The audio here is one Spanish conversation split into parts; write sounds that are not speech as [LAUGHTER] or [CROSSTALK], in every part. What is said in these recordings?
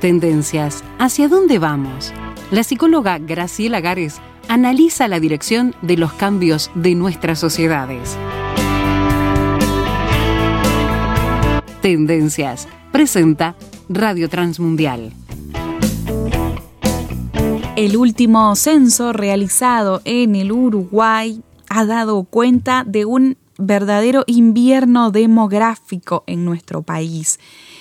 Tendencias. ¿Hacia dónde vamos? La psicóloga Graciela Gares analiza la dirección de los cambios de nuestras sociedades. Tendencias. Presenta Radio Transmundial. El último censo realizado en el Uruguay ha dado cuenta de un verdadero invierno demográfico en nuestro país.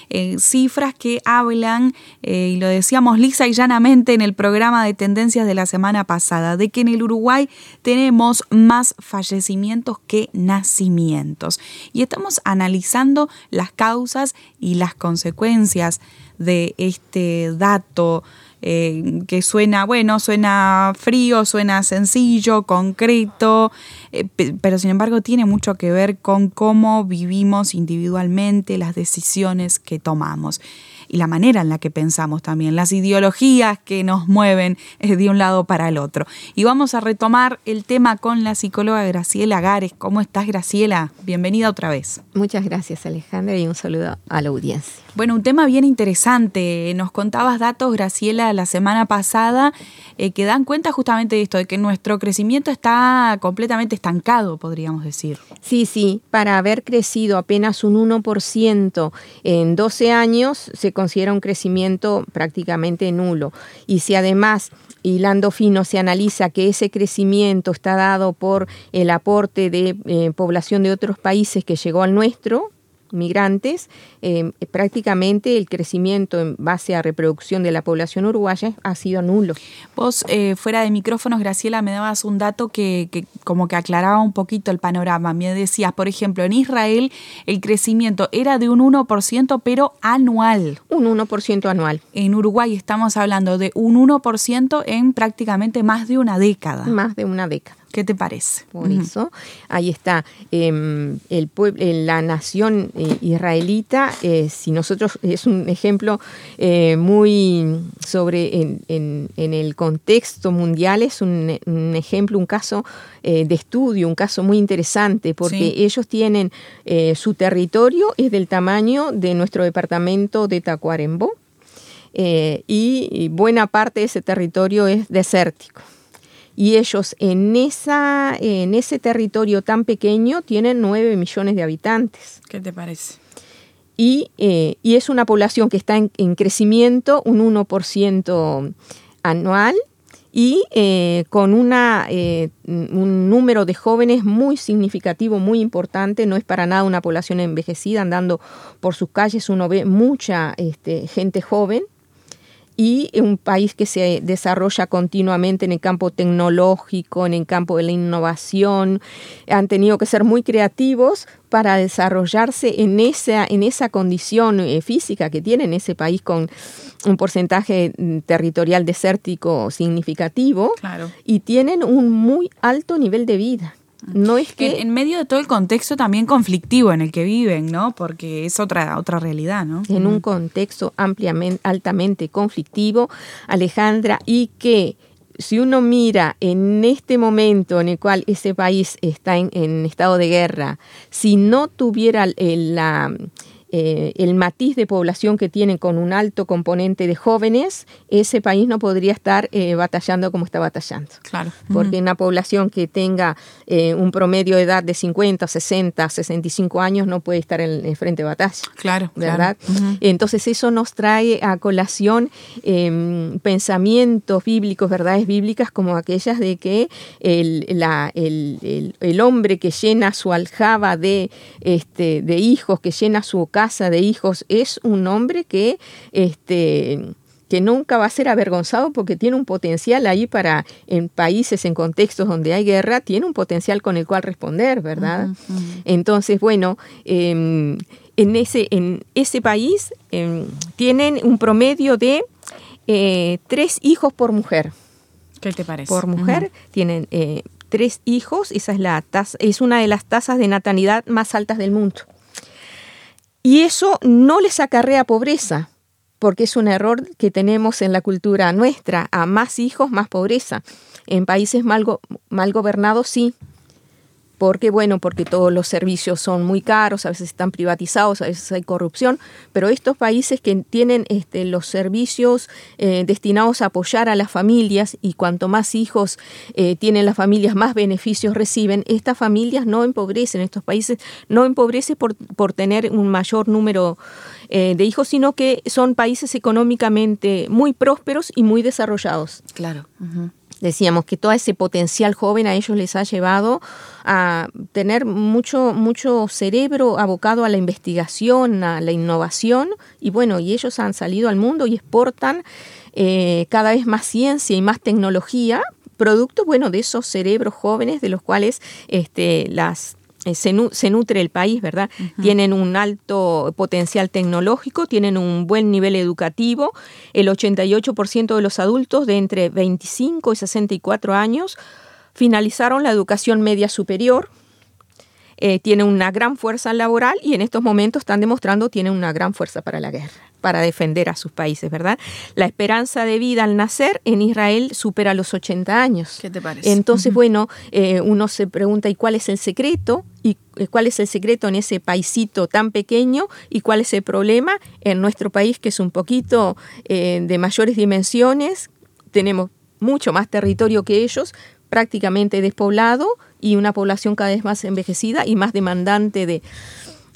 Eh, cifras que hablan, eh, y lo decíamos lisa y llanamente en el programa de tendencias de la semana pasada, de que en el Uruguay tenemos más fallecimientos que nacimientos. Y estamos analizando las causas y las consecuencias de este dato que suena, bueno, suena frío, suena sencillo, concreto, eh, pero sin embargo tiene mucho que ver con cómo vivimos individualmente, las decisiones que tomamos y la manera en la que pensamos también, las ideologías que nos mueven de un lado para el otro. Y vamos a retomar el tema con la psicóloga Graciela Gares. ¿Cómo estás, Graciela? Bienvenida otra vez. Muchas gracias, Alejandra, y un saludo a la audiencia. Bueno, un tema bien interesante. Nos contabas datos, Graciela, la semana pasada, eh, que dan cuenta justamente de esto, de que nuestro crecimiento está completamente estancado, podríamos decir. Sí, sí. Para haber crecido apenas un 1% en 12 años, se considera un crecimiento prácticamente nulo. Y si además hilando fino, se analiza que ese crecimiento está dado por el aporte de eh, población de otros países que llegó al nuestro, migrantes, eh, prácticamente el crecimiento en base a reproducción de la población uruguaya ha sido nulo. Vos, eh, fuera de micrófonos, Graciela, me dabas un dato que, como que aclaraba un poquito el panorama. Me decías, por ejemplo, en Israel el crecimiento era de un 1%, pero anual. Un 1% anual. En Uruguay estamos hablando de un 1% en prácticamente más de una década. Más de una década. ¿Qué te parece? Por eso, ahí está. Em, el pueblo, la nación eh, israelita, eh, si nosotros, es un ejemplo eh, muy sobre, en, el contexto mundial, es un, ejemplo, un caso de estudio, un caso muy interesante, porque ellos tienen su territorio, es del tamaño de nuestro departamento de Tacuarembó, y buena parte de ese territorio es desértico y ellos en, esa, en ese territorio tan pequeño tienen 9 millones de habitantes. ¿Qué te parece? Y, eh, es una población que está en, crecimiento, un 1% anual, y eh, con una, eh, un número de jóvenes muy significativo, muy importante. No es para nada una población envejecida, andando por sus calles uno ve mucha este, gente joven y un país que se desarrolla continuamente en el campo tecnológico, en el campo de la innovación. Han tenido que ser muy creativos para desarrollarse en esa, en esa condición eh, física que tiene ese país con un porcentaje mm, territorial desértico significativo y tienen un muy alto nivel de vida. No es que en, medio de todo el contexto también conflictivo en el que viven, ¿no? Porque es otra otra realidad, ¿no? En un contexto ampliamente altamente conflictivo, Alejandra, y que si uno mira en este momento en el cual ese país está en, en estado de guerra, si no tuviera la eh, el matiz de población que tiene con un alto componente de jóvenes, ese país no podría estar eh, batallando como está batallando. Claro. Porque una población que tenga eh, un promedio de edad de 50, 60, 65 años no puede estar en el frente de batalla. Claro. ¿Verdad? Entonces eso nos trae a colación em, pensamientos bíblicos, verdades bíblicas como aquellas de que el, el, hombre que llena su aljaba de, este, de hijos, que llena su casa de hijos es un hombre que, este, que nunca va a ser avergonzado porque tiene un potencial ahí para, en países, en contextos donde hay guerra, tiene un potencial con el cual responder, ¿verdad? Entonces, bueno, em, en, ese, en ese país em, tienen un promedio de eh, tres hijos por mujer. ¿Qué te parece? Por mujer tienen eh, tres hijos, esa es, la tasa, es una de las tasas de natalidad más altas del mundo. Y eso no les acarrea pobreza, porque es un error que tenemos en la cultura nuestra. A más hijos, más pobreza. En países mal, mal gobernados, sí. Porque bueno, porque todos los servicios son muy caros, a veces están privatizados, a veces hay corrupción, pero estos países que tienen este, los servicios eh, destinados a apoyar a las familias y cuanto más hijos eh, tienen las familias, más beneficios reciben, estas familias no empobrecen, estos países no empobrecen por, por tener un mayor número eh, de hijos, sino que son países económicamente muy prósperos y muy desarrollados. Claro. Decíamos que todo ese potencial joven a ellos les ha llevado a tener mucho, mucho cerebro abocado a la investigación, a la innovación, y bueno, y ellos han salido al mundo y exportan eh, cada vez más ciencia y más tecnología, producto, bueno, de esos cerebros jóvenes de los cuales este, las eh, se, nutre el país, ¿verdad? Tienen un alto potencial tecnológico, tienen un buen nivel educativo. El 88% de los adultos de entre 25 y 64 años finalizaron la educación media superior, eh, tienen una gran fuerza laboral y en estos momentos están demostrando tienen una gran fuerza para la guerra para defender a sus países, ¿verdad? La esperanza de vida al nacer en Israel supera los 80 años. ¿Qué te parece? Entonces, bueno, eh, uno se pregunta, ¿y cuál es el secreto? ¿Y eh, cuál es el secreto en ese paisito tan pequeño? ¿Y cuál es el problema en nuestro país, que es un poquito eh, de mayores dimensiones? Tenemos mucho más territorio que ellos, prácticamente despoblado y una población cada vez más envejecida y más demandante de,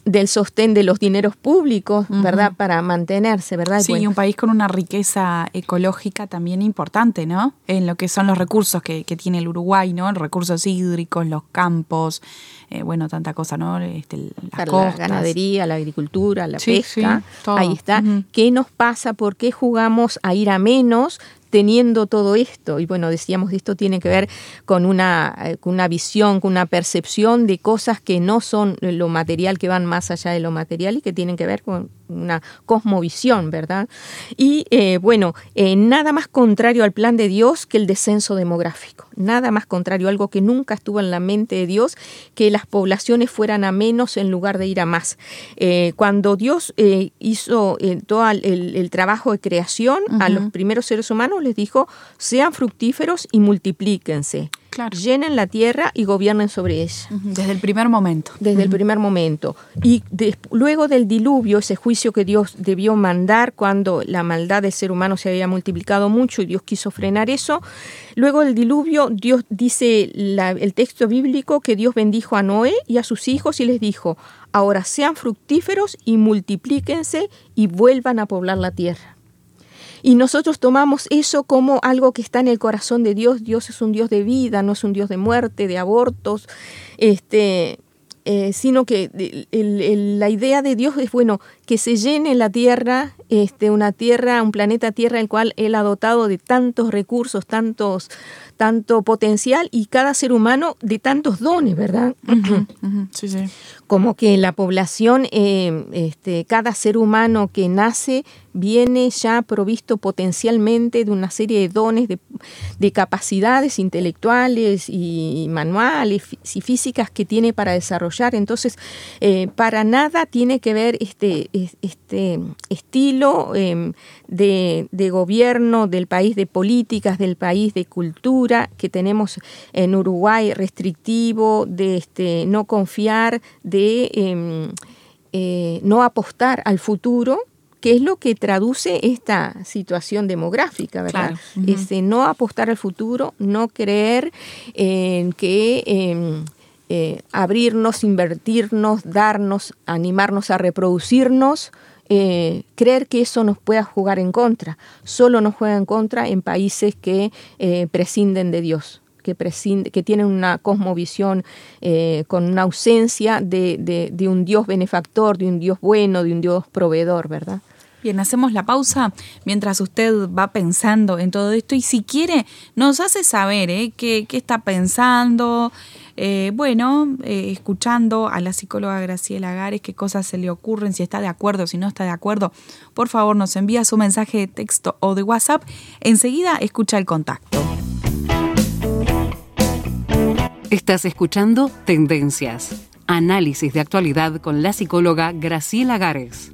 del sostén de los dineros públicos, ¿verdad? Para mantenerse, ¿verdad? Sí, y un país con una riqueza ecológica también importante, ¿no? En lo que son los recursos que, tiene el Uruguay, ¿no? Los recursos hídricos, los campos, eh, bueno, tanta cosa, ¿no? Este, la ganadería, la agricultura, la pesca, ahí está. ¿Qué nos pasa? ¿Por qué jugamos a ir a menos? Teniendo todo esto. Y bueno, decíamos, esto tiene que ver con una, eh, con una visión, con una percepción de cosas que no son lo material, que van más allá de lo material y que tienen que ver con una cosmovisión, ¿verdad? Y eh, bueno, eh, nada más contrario al plan de Dios que el descenso demográfico, nada más contrario, algo que nunca estuvo en la mente de Dios, que las poblaciones fueran a menos en lugar de ir a más. Eh, cuando Dios hizo todo el, trabajo de creación a los primeros seres humanos, les dijo, sean fructíferos y multiplíquense. Llenen la tierra y gobiernen sobre ella. Desde el primer momento. Desde el primer momento. Y luego del diluvio, ese juicio que Dios debió mandar cuando la maldad del ser humano se había multiplicado mucho y Dios quiso frenar eso, luego del diluvio, Dios dice el texto bíblico que Dios bendijo a Noé y a sus hijos y les dijo, ahora sean fructíferos y multiplíquense y vuelvan a poblar la tierra. Y nosotros tomamos eso como algo que está en el corazón de Dios. Dios es un Dios de vida, no es un Dios de muerte, de abortos, este, eh, sino que la idea de Dios es, bueno, que se llene la tierra, este, una tierra, un planeta tierra, el cual Él ha dotado de tantos recursos, tantos, tanto potencial y cada ser humano de tantos dones, ¿verdad? Sí, sí. Como que la población, eh, este, cada ser humano que nace viene ya provisto potencialmente de una serie de dones, de, capacidades intelectuales y manuales y físicas que tiene para desarrollar. Entonces, eh, para nada tiene que ver este, este estilo em, de, gobierno del país, de políticas del país, de cultura que tenemos en Uruguay, restrictivo, de este, no confiar, de em, eh, no apostar al futuro que es lo que traduce esta situación demográfica, ¿verdad? Este, no apostar al futuro, no creer en que em, eh, abrirnos, invertirnos, darnos, animarnos a reproducirnos, eh, creer que eso nos pueda jugar en contra. Solo nos juega en contra en países que eh, prescinden de Dios. Que, que tienen una cosmovisión con una ausencia de, de un Dios benefactor, de un Dios bueno, de un Dios proveedor, ¿verdad? Bien, hacemos la pausa mientras usted va pensando en todo esto y si quiere nos hace saber ¿eh? qué, está pensando, eh, bueno, eh, escuchando a la psicóloga Graciela Gares, qué cosas se le ocurren, si está de acuerdo, si no está de acuerdo, por favor nos envía su mensaje de texto o de WhatsApp, enseguida escucha el contacto. Estás escuchando Tendencias, análisis de actualidad con la psicóloga Graciela Gares.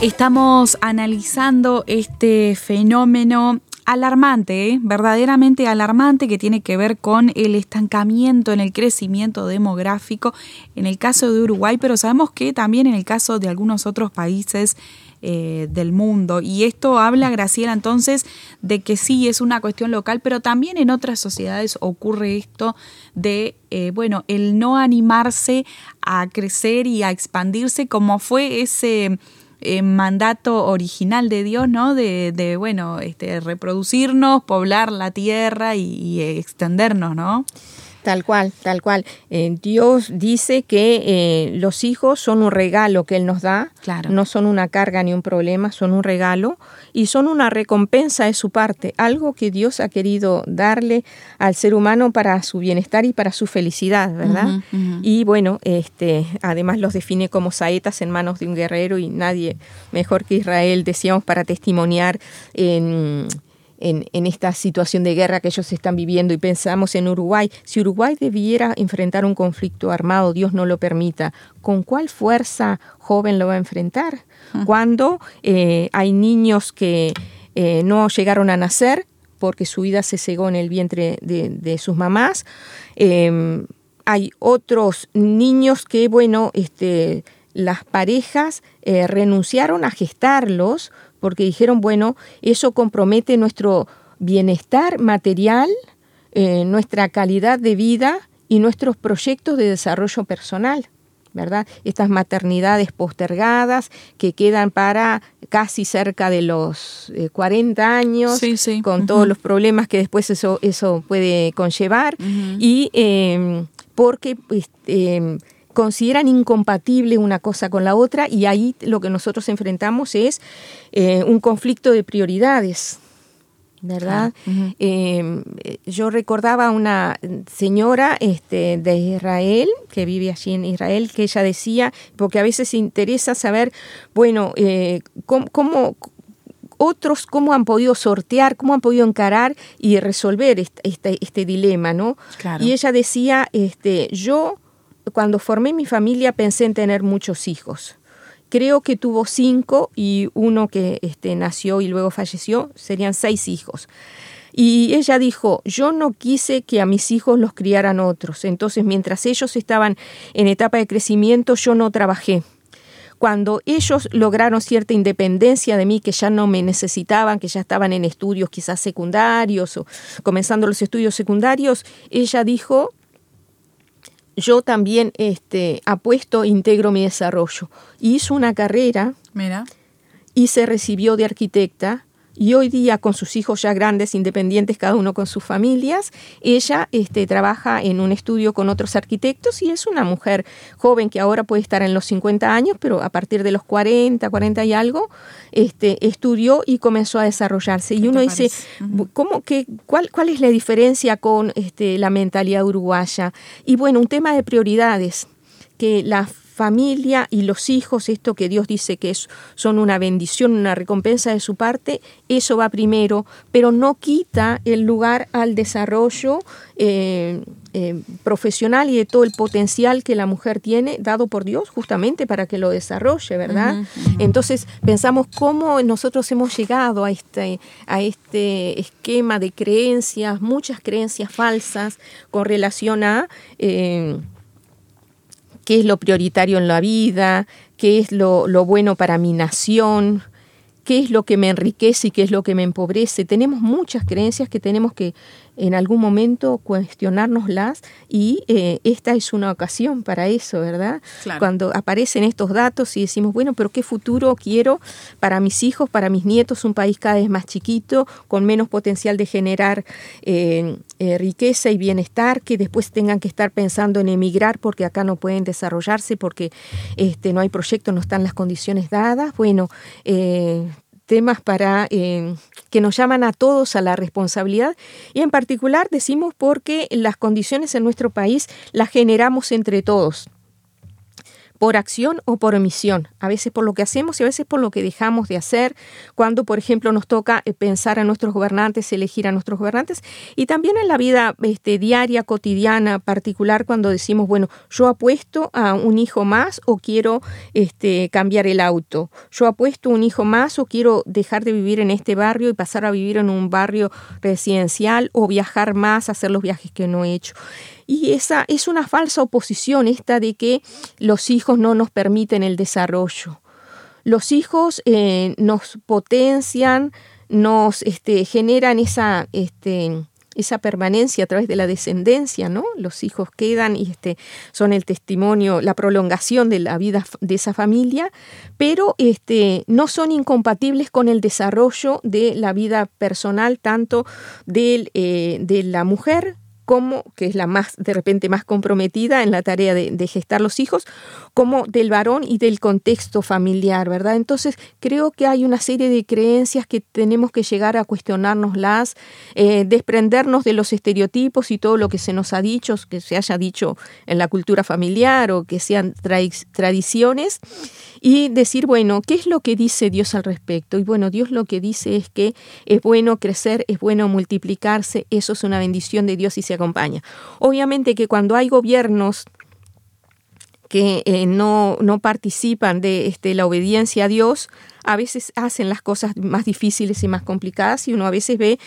Estamos analizando este fenómeno alarmante, ¿eh? verdaderamente alarmante, que tiene que ver con el estancamiento en el crecimiento demográfico en el caso de Uruguay, pero sabemos que también en el caso de algunos otros países eh, del mundo. Y esto habla, Graciela, entonces, de que sí es una cuestión local, pero también en otras sociedades ocurre esto de, eh, bueno, el no animarse a crecer y a expandirse como fue ese eh, mandato original de Dios, ¿no? De, de, bueno, este, reproducirnos, poblar la tierra y, y extendernos, ¿no? Tal cual, tal cual. Eh, Dios dice que eh, los hijos son un regalo que Él nos da, claro. no son una carga ni un problema, son un regalo y son una recompensa de su parte, algo que Dios ha querido darle al ser humano para su bienestar y para su felicidad, ¿verdad? Uh -huh, uh -huh. Y bueno, este, además los define como saetas en manos de un guerrero y nadie mejor que Israel, decíamos, para testimoniar en en, en, esta situación de guerra que ellos están viviendo y pensamos en Uruguay, si Uruguay debiera enfrentar un conflicto armado, Dios no lo permita, ¿con cuál fuerza joven lo va a enfrentar? Uh -huh. Cuando eh, hay niños que eh, no llegaron a nacer porque su vida se cegó en el vientre de, de sus mamás, eh, hay otros niños que, bueno, este, las parejas eh, renunciaron a gestarlos porque dijeron, bueno, eso compromete nuestro bienestar material, eh, nuestra calidad de vida y nuestros proyectos de desarrollo personal. ¿verdad? Estas maternidades postergadas que quedan para casi cerca de los eh, 40 años, sí, sí. con uh -huh. todos los problemas que después eso, eso puede conllevar, uh -huh. y eh, porque pues, eh, consideran incompatible una cosa con la otra y ahí lo que nosotros enfrentamos es eh, un conflicto de prioridades. ¿Verdad? Uh -huh. eh, yo recordaba a una señora este, de Israel, que vive allí en Israel, que ella decía, porque a veces interesa saber, bueno, eh, cómo, cómo otros cómo han podido sortear, cómo han podido encarar y resolver este, este, este dilema, ¿no? Claro. Y ella decía, este, yo cuando formé mi familia pensé en tener muchos hijos. Creo que tuvo cinco y uno que este, nació y luego falleció, serían seis hijos. Y ella dijo, yo no quise que a mis hijos los criaran otros, entonces mientras ellos estaban en etapa de crecimiento yo no trabajé. Cuando ellos lograron cierta independencia de mí, que ya no me necesitaban, que ya estaban en estudios quizás secundarios o comenzando los estudios secundarios, ella dijo, yo también este, apuesto, integro mi desarrollo. Hizo una carrera Mira. y se recibió de arquitecta. Y hoy día, con sus hijos ya grandes, independientes, cada uno con sus familias, ella este, trabaja en un estudio con otros arquitectos y es una mujer joven que ahora puede estar en los 50 años, pero a partir de los 40, 40 y algo, este, estudió y comenzó a desarrollarse. Y uno dice, uh -huh. ¿cómo, qué, cuál, ¿cuál es la diferencia con este, la mentalidad uruguaya? Y bueno, un tema de prioridades, que la familia y los hijos, esto que Dios dice que es, son una bendición, una recompensa de su parte, eso va primero, pero no quita el lugar al desarrollo eh, eh, profesional y de todo el potencial que la mujer tiene, dado por Dios justamente para que lo desarrolle, ¿verdad? Uh -huh, uh -huh. Entonces pensamos cómo nosotros hemos llegado a este, a este esquema de creencias, muchas creencias falsas con relación a... Eh, qué es lo prioritario en la vida, qué es lo, lo, bueno para mi nación, qué es lo que me enriquece y qué es lo que me empobrece. Tenemos muchas creencias que tenemos que en algún momento cuestionárnoslas y eh, esta es una ocasión para eso, ¿verdad? Claro. Cuando aparecen estos datos y decimos, bueno, pero ¿qué futuro quiero para mis hijos, para mis nietos? Un país cada vez más chiquito, con menos potencial de generar eh, eh, riqueza y bienestar, que después tengan que estar pensando en emigrar porque acá no pueden desarrollarse, porque este, no hay proyecto, no están las condiciones dadas. Bueno, eh, temas para eh, que nos llaman a todos a la responsabilidad. Y en particular decimos porque las condiciones en nuestro país las generamos entre todos por acción o por omisión, a veces por lo que hacemos y a veces por lo que dejamos de hacer, cuando por ejemplo nos toca eh, pensar a nuestros gobernantes, elegir a nuestros gobernantes, y también en la vida este, diaria, cotidiana, particular, cuando decimos, bueno, yo apuesto a un hijo más o quiero este, cambiar el auto, yo apuesto a un hijo más o quiero dejar de vivir en este barrio y pasar a vivir en un barrio residencial o viajar más, hacer los viajes que no he hecho. Y esa es una falsa oposición esta de que los hijos no nos permiten el desarrollo. Los hijos eh, nos potencian, nos este, generan esa, este, esa permanencia a través de la descendencia, ¿no? Los hijos quedan y este, son el testimonio, la prolongación de la vida de esa familia, pero este, no son incompatibles con el desarrollo de la vida personal, tanto eh, de la mujer como, que es la más, de repente, más comprometida en la tarea de, gestar los hijos, como del varón y del contexto familiar, ¿verdad? Entonces, creo que hay una serie de creencias que tenemos que llegar a cuestionárnoslas, eh, desprendernos de los estereotipos y todo lo que se nos ha dicho, que se haya dicho en la cultura familiar o que sean tradiciones, y decir, bueno, ¿qué es lo que dice Dios al respecto? Y bueno, Dios lo que dice es que es bueno crecer, es bueno multiplicarse, eso es una bendición de Dios y se acompaña. Obviamente que cuando hay gobiernos que eh, no, no, participan de este, la obediencia a Dios, a veces hacen las cosas más difíciles y más complicadas y uno a veces ve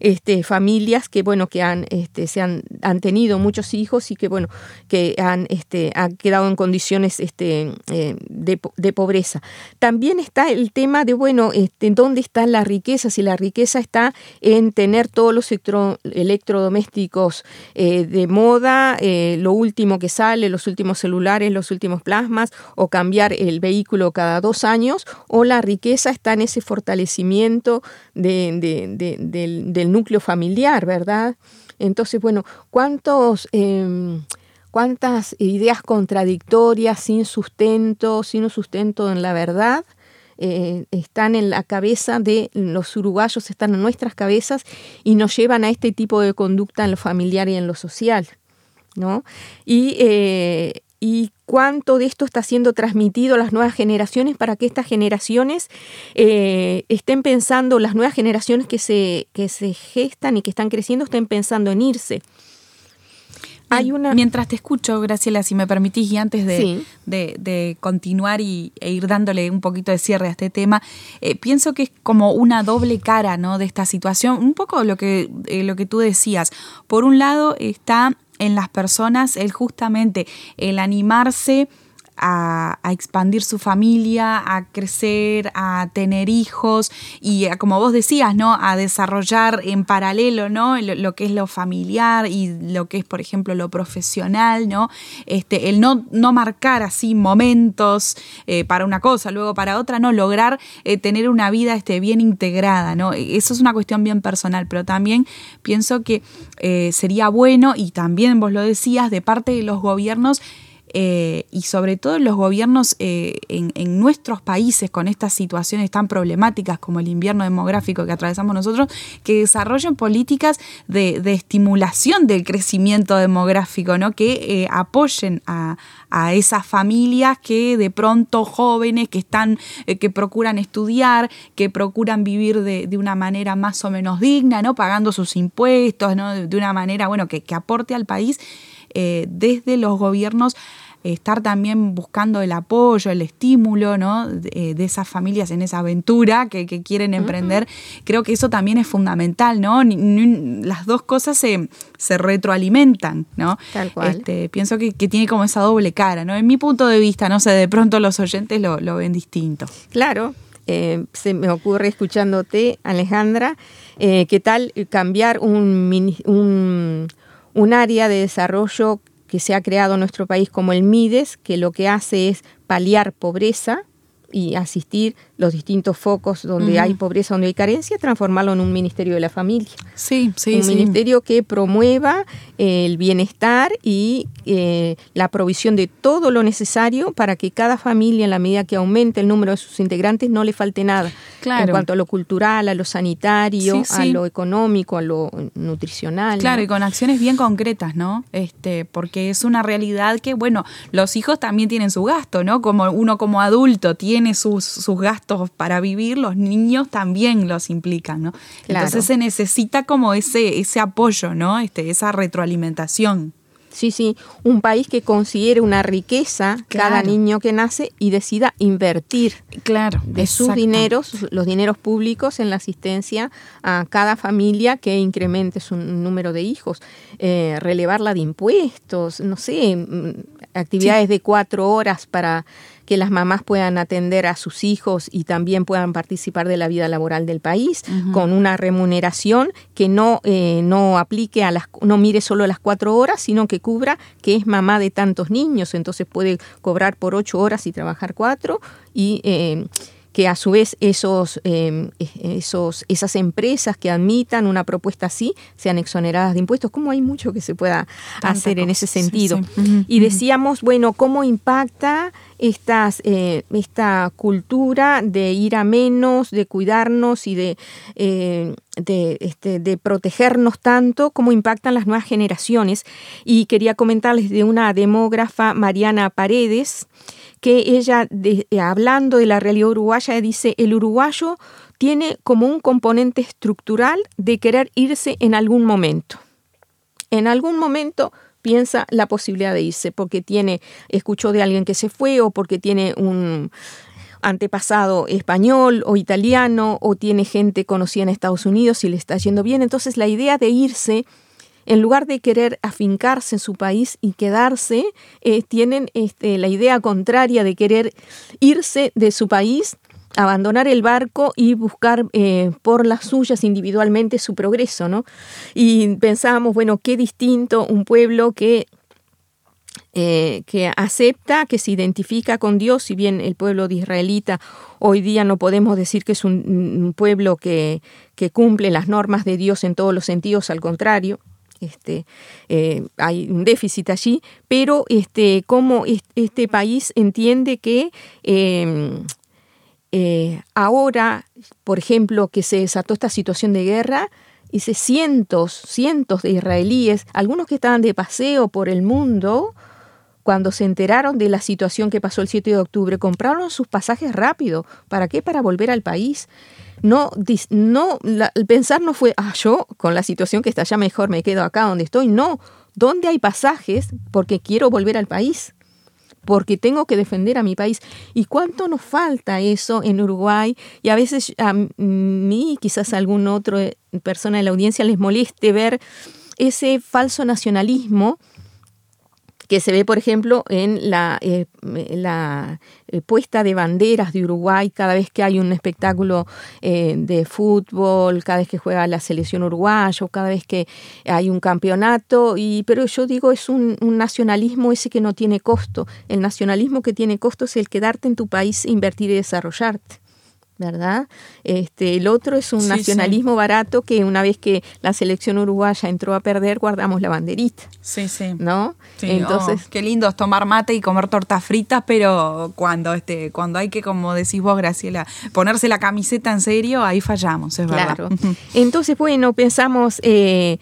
este, familias que, bueno, que han, este, han, tenido muchos hijos y que, bueno, que han, este, han quedado en condiciones este, eh, de, pobreza. También está el tema de, bueno, este, ¿dónde está la riqueza? Si la riqueza está en tener todos los electrodomésticos eh, de moda, eh, lo último que sale, los últimos celulares, los últimos plasmas, o cambiar el vehículo cada dos años, o la riqueza está en ese fortalecimiento del, núcleo familiar, ¿verdad? Entonces, bueno, ¿cuántos, em, ¿cuántas ideas contradictorias, sin sustento, sin un sustento en la verdad? Eh, están en la cabeza de los uruguayos, están en nuestras cabezas y nos llevan a este tipo de conducta en lo familiar y en lo social. ¿no? Y eh, y cuánto de esto está siendo transmitido a las nuevas generaciones para que estas generaciones eh, estén pensando, las nuevas generaciones que se, que se gestan y que están creciendo, estén pensando en irse. Hay una... Mientras te escucho, Graciela, si me permitís, y antes de, de, continuar y, e ir dándole un poquito de cierre a este tema, eh, pienso que es como una doble cara ¿no? de esta situación, un poco lo que, eh, lo que tú decías. Por un lado está en las personas el justamente el animarse a, expandir su familia, a crecer, a tener hijos y como vos decías, ¿no? A desarrollar en paralelo, ¿no? Lo, que es lo familiar y lo que es, por ejemplo, lo profesional, ¿no? Este, el no, no marcar así momentos eh, para una cosa, luego para otra, no, lograr eh, tener una vida este, bien integrada, ¿no? Eso es una cuestión bien personal, pero también pienso que eh, sería bueno, y también vos lo decías, de parte de los gobiernos, eh, y sobre todo los gobiernos eh, en, nuestros países con estas situaciones tan problemáticas como el invierno demográfico que atravesamos nosotros, que desarrollen políticas de, estimulación del crecimiento demográfico, ¿no? que eh, apoyen a, esas familias que de pronto jóvenes que están, que procuran estudiar, que procuran vivir de, una manera más o menos digna, ¿no? pagando sus impuestos, ¿no? de, una manera bueno, que, que aporte al país. Desde los gobiernos estar también buscando el apoyo, el estímulo ¿no? de, esas familias en esa aventura que, quieren emprender. Creo que eso también es fundamental, ¿no? las dos cosas se, se retroalimentan, ¿no? Tal cual. Este, pienso que, tiene como esa doble cara, ¿no? En mi punto de vista, no sé, de pronto los oyentes lo, ven distinto. Claro, eh, se me ocurre escuchándote, Alejandra, eh, qué tal cambiar un, un, un, área de desarrollo que se ha creado en nuestro país como el MIDES, que lo que hace es paliar pobreza y asistir los distintos focos donde hay pobreza, donde hay carencia, transformarlo en un ministerio de la familia. Sí, sí, un ministerio que promueva eh, el bienestar y eh, la provisión de todo lo necesario para que cada familia, en la medida que aumente el número de sus integrantes, no le falte nada. Claro. En cuanto a lo cultural, a lo sanitario, a lo económico, a lo nutricional. Claro, y con acciones bien concretas, ¿no? Este, porque es una realidad que, bueno, los hijos también tienen su gasto, ¿no? Como uno como adulto tiene sus, sus gastos para vivir, los niños también los implican, ¿no? Entonces se necesita como ese, ese apoyo, ¿no? Este, esa retroalimentación. Sí, sí, un país que considere una riqueza cada niño que nace y decida invertir claro, de sus dineros, los dineros públicos en la asistencia a cada familia que incremente su número de hijos, eh, relevarla de impuestos, no sé, actividades de cuatro horas para que las mamás puedan atender a sus hijos y también puedan participar de la vida laboral del país con una remuneración que no, eh, no aplique a las, no mire solo las cuatro horas, sino que cubra que es mamá de tantos niños, entonces puede cobrar por ocho horas y trabajar cuatro y eh, que a su vez esos, em, esos, esas empresas que admitan una propuesta así sean exoneradas de impuestos. ¿Cómo hay mucho que se pueda hacer en ese sentido? Y decíamos, bueno, ¿cómo impacta eh, esta cultura de ir a menos, de cuidarnos y de, eh, este, de protegernos tanto, cómo impactan las nuevas generaciones? Y quería comentarles de una demógrafa, Mariana Paredes, que ella, eh, hablando de la realidad uruguaya, dice, el uruguayo tiene como un componente estructural de querer irse en algún momento. En algún momento piensa la posibilidad de irse porque tiene, escuchó de alguien que se fue o porque tiene un antepasado español o italiano o tiene gente conocida en Estados Unidos y le está yendo bien. Entonces la idea de irse en lugar de querer afincarse en su país y quedarse, eh, tienen este, la idea contraria de querer irse de su país abandonar el barco y buscar eh, por las suyas individualmente su progreso, ¿no? Y pensábamos, bueno, qué distinto un pueblo que, eh, que acepta, que se identifica con Dios, si bien el pueblo de israelita hoy día no podemos decir que es un, pueblo que, que cumple las normas de Dios en todos los sentidos, al contrario, este, eh, hay un déficit allí, pero este, cómo este país entiende que eh, ahora, por ejemplo, que se desató esta situación de guerra, dice cientos, cientos de israelíes, algunos que estaban de paseo por el mundo, cuando se enteraron de la situación que pasó el 7 de octubre, compraron sus pasajes rápido. ¿Para qué? Para volver al país. No, no el pensar no fue, ah, yo con la situación que está allá mejor me quedo acá donde estoy. No, ¿dónde hay pasajes? Porque quiero volver al país porque tengo que defender a mi país. ¿Y cuánto nos falta eso en Uruguay? Y a veces a mí, quizás a algún otro eh, persona de la audiencia les moleste ver ese falso nacionalismo que se ve, por ejemplo, en la, eh, la eh, puesta de banderas de Uruguay cada vez que hay un espectáculo eh, de fútbol, cada vez que juega la selección uruguaya, o cada vez que hay un campeonato. Y, pero yo digo, es un, un, nacionalismo ese que no tiene costo. El nacionalismo que tiene costo es el quedarte en tu país, invertir y desarrollarte. ¿Verdad? Este, el otro es un nacionalismo barato que una vez que la selección uruguaya entró a perder, guardamos la banderita. Sí, sí. ¿No? Entonces, oh, qué lindo es tomar mate y comer tortas fritas, pero cuando este cuando hay que como decís vos, Graciela, ponerse la camiseta en serio, ahí fallamos, es claro. [LAUGHS] Entonces, bueno, pensamos eh,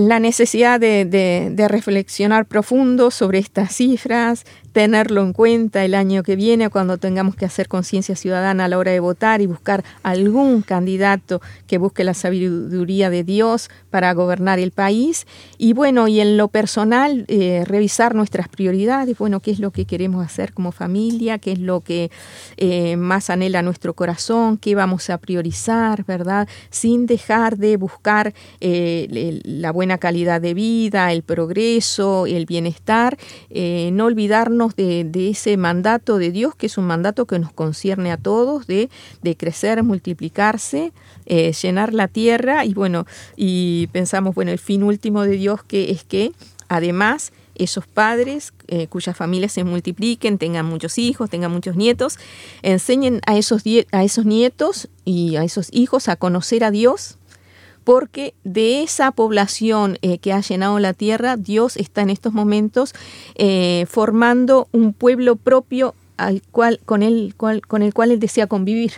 la necesidad de, reflexionar profundo sobre estas cifras, tenerlo en cuenta el año que viene cuando tengamos que hacer conciencia ciudadana a la hora de votar y buscar algún candidato que busque la sabiduría de Dios para gobernar el país. Y bueno, y en lo personal, eh, revisar nuestras prioridades, bueno, qué es lo que queremos hacer como familia, qué es lo que eh, más anhela nuestro corazón, qué vamos a priorizar, ¿verdad? Sin dejar de buscar eh, la buena calidad de vida, el progreso, el bienestar, no olvidarnos de, ese mandato de Dios, que es un mandato que nos concierne a todos, de, de crecer, multiplicarse, eh, llenar la tierra. Y bueno, y pensamos, bueno, el fin último de Dios que es que además esos padres eh, cuyas familias se multipliquen, tengan muchos hijos, tengan muchos nietos, enseñen a esos, a esos nietos y a esos hijos a conocer a Dios, porque de esa población eh, que ha llenado la tierra, Dios está en estos momentos eh, formando un pueblo propio al cual, con, el, cual, con el cual Él desea convivir.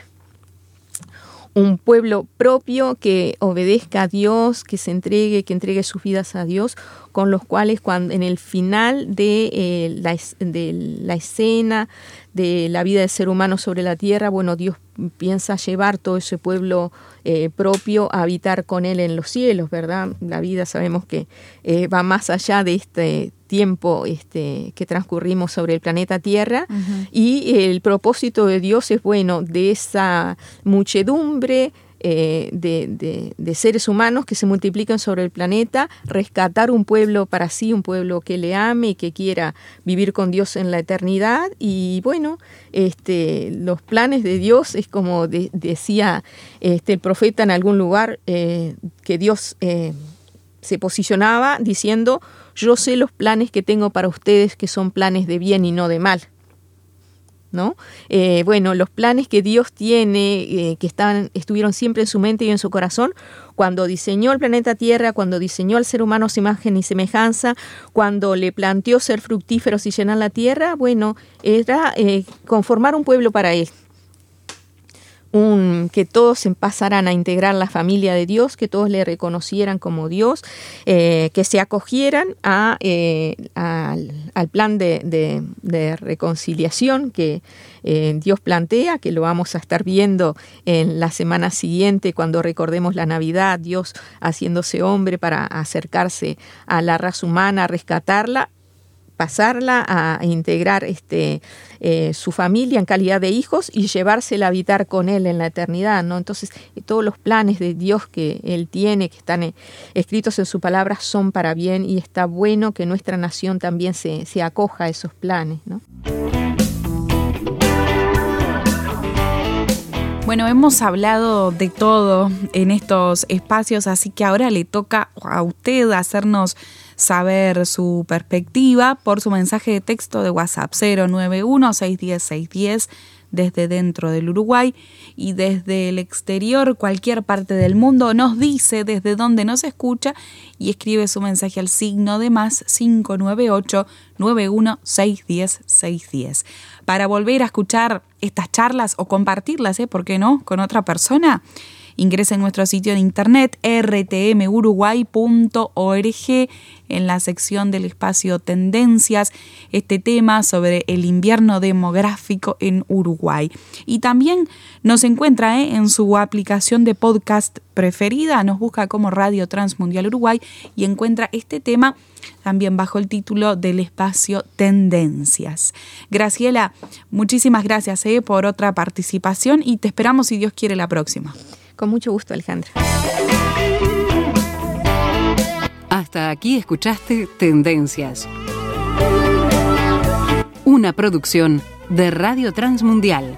Un pueblo propio que obedezca a Dios, que se entregue, que entregue sus vidas a Dios, con los cuales cuando en el final de, eh, la, de la escena de la vida del ser humano sobre la tierra, bueno, Dios piensa llevar todo ese pueblo eh, propio a habitar con Él en los cielos, ¿verdad? La vida sabemos que eh, va más allá de este tiempo este, que transcurrimos sobre el planeta Tierra y el propósito de Dios es, bueno, de esa muchedumbre eh, de, seres humanos que se multiplican sobre el planeta, rescatar un pueblo para sí, un pueblo que le ame y que quiera vivir con Dios en la eternidad. Y bueno, este, los planes de Dios es como decía este, el profeta en algún lugar, eh, que Dios eh, se posicionaba diciendo, yo sé los planes que tengo para ustedes que son planes de bien y no de mal. ¿No? Eh, bueno, los planes que Dios tiene, eh, que estaban, estuvieron siempre en su mente y en su corazón, cuando diseñó el planeta Tierra, cuando diseñó al ser humano su imagen y semejanza, cuando le planteó ser fructíferos y llenar la tierra, bueno, era eh, conformar un pueblo para él, que todos pasaran a integrar la familia de Dios, que todos le reconocieran como Dios, eh, que se acogieran a, eh, al, plan de, reconciliación que eh, Dios plantea, que lo vamos a estar viendo en la semana siguiente cuando recordemos la Navidad, Dios haciéndose hombre para acercarse a la raza humana, rescatarla pasarla a integrar este, eh, su familia en calidad de hijos y llevársela a habitar con él en la eternidad, ¿no? Entonces, eh, todos los planes de Dios que él tiene, que están eh, escritos en su palabra, son para bien y está bueno que nuestra nación también se, se acoja a esos planes, ¿no? Bueno, hemos hablado de todo en estos espacios, así que ahora le toca a usted hacernos saber su perspectiva por su mensaje de texto de WhatsApp 091 610 610 desde dentro del Uruguay y desde el exterior, cualquier parte del mundo, nos dice desde dónde nos escucha y escribe su mensaje al signo de más 598 91 610 610. Para volver a escuchar estas charlas o compartirlas, ¿eh? ¿por qué no?, con otra persona Ingresa en nuestro sitio de internet rtmuruguay.org en la sección del espacio Tendencias, este tema sobre el invierno demográfico en Uruguay. Y también nos encuentra ¿eh? en su aplicación de podcast preferida, nos busca como Radio Transmundial Uruguay y encuentra este tema también bajo el título del espacio Tendencias. Graciela, muchísimas gracias ¿eh? por otra participación y te esperamos si Dios quiere la próxima. Con mucho gusto, Alejandra. Hasta aquí escuchaste Tendencias. Una producción de Radio Transmundial